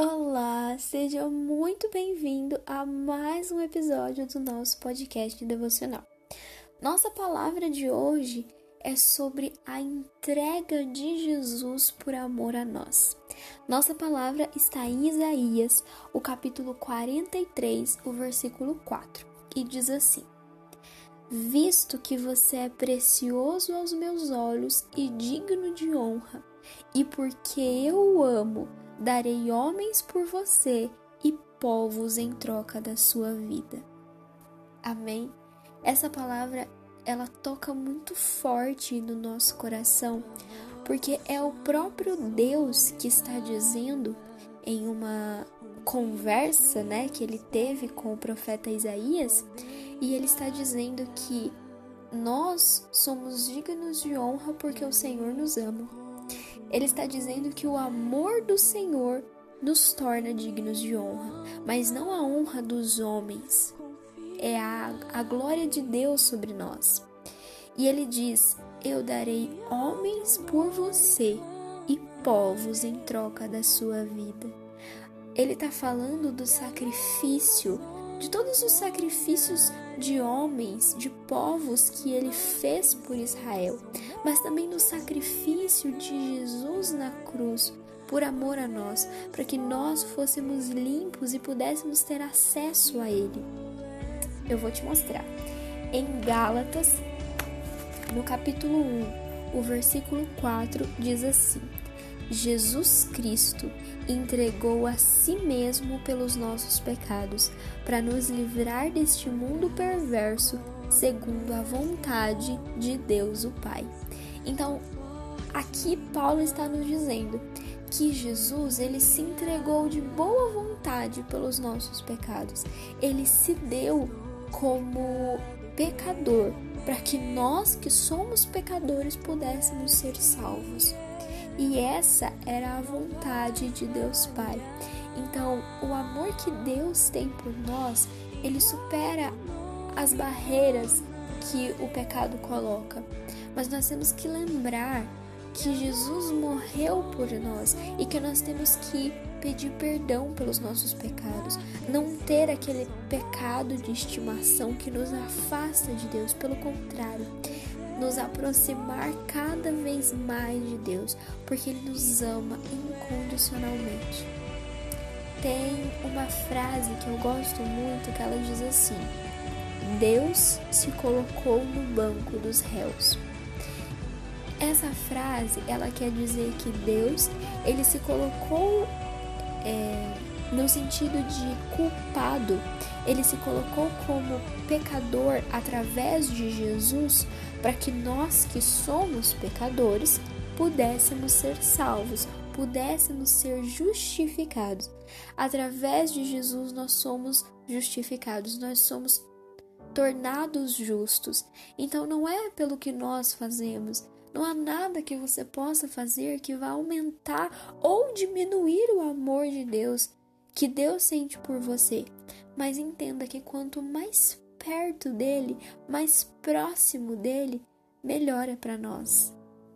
Olá, seja muito bem-vindo a mais um episódio do nosso podcast devocional. Nossa palavra de hoje é sobre a entrega de Jesus por amor a nós. Nossa palavra está em Isaías, o capítulo 43, o versículo 4, e diz assim: Visto que você é precioso aos meus olhos e digno de honra, e porque eu o amo, darei homens por você e povos em troca da sua vida. Amém? Essa palavra ela toca muito forte no nosso coração, porque é o próprio Deus que está dizendo em uma conversa, né, que ele teve com o profeta Isaías, e ele está dizendo que nós somos dignos de honra porque o Senhor nos ama. Ele está dizendo que o amor do Senhor nos torna dignos de honra, mas não a honra dos homens, é a, a glória de Deus sobre nós. E ele diz: Eu darei homens por você e povos em troca da sua vida. Ele está falando do sacrifício, de todos os sacrifícios de homens, de povos que ele fez por Israel, mas também do sacrifício de Jesus na cruz por amor a nós, para que nós fôssemos limpos e pudéssemos ter acesso a Ele. Eu vou te mostrar. Em Gálatas, no capítulo 1, o versículo 4 diz assim: Jesus Cristo entregou a si mesmo pelos nossos pecados, para nos livrar deste mundo perverso, segundo a vontade de Deus o Pai. Então, aqui Paulo está nos dizendo que Jesus, ele se entregou de boa vontade pelos nossos pecados. Ele se deu como pecador, para que nós que somos pecadores pudéssemos ser salvos. E essa era a vontade de Deus Pai. Então, o amor que Deus tem por nós, ele supera as barreiras que o pecado coloca. Mas nós temos que lembrar que Jesus morreu por nós e que nós temos que pedir perdão pelos nossos pecados, não ter aquele pecado de estimação que nos afasta de Deus, pelo contrário, nos aproximar cada vez mais de Deus, porque Ele nos ama incondicionalmente. Tem uma frase que eu gosto muito que ela diz assim: Deus se colocou no banco dos réus. Essa frase ela quer dizer que Deus ele se colocou é, no sentido de culpado, ele se colocou como pecador através de Jesus para que nós que somos pecadores pudéssemos ser salvos, pudéssemos ser justificados. Através de Jesus nós somos justificados, nós somos tornados justos. Então não é pelo que nós fazemos, não há nada que você possa fazer que vá aumentar ou diminuir o amor de Deus que Deus sente por você. Mas entenda que quanto mais perto dele, mais próximo dele, melhor é para nós.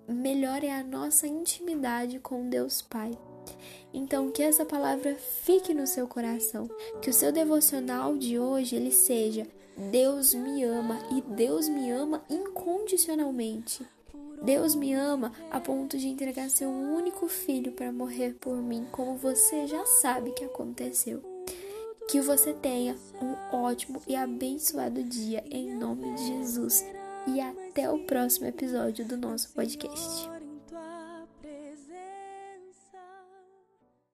Melhor é a nossa intimidade com Deus Pai. Então que essa palavra fique no seu coração, que o seu devocional de hoje ele seja Deus me ama e Deus me ama incondicionalmente. Deus me ama a ponto de entregar seu único filho para morrer por mim, como você já sabe que aconteceu. Que você tenha um ótimo e abençoado dia em nome de Jesus. E até o próximo episódio do nosso podcast.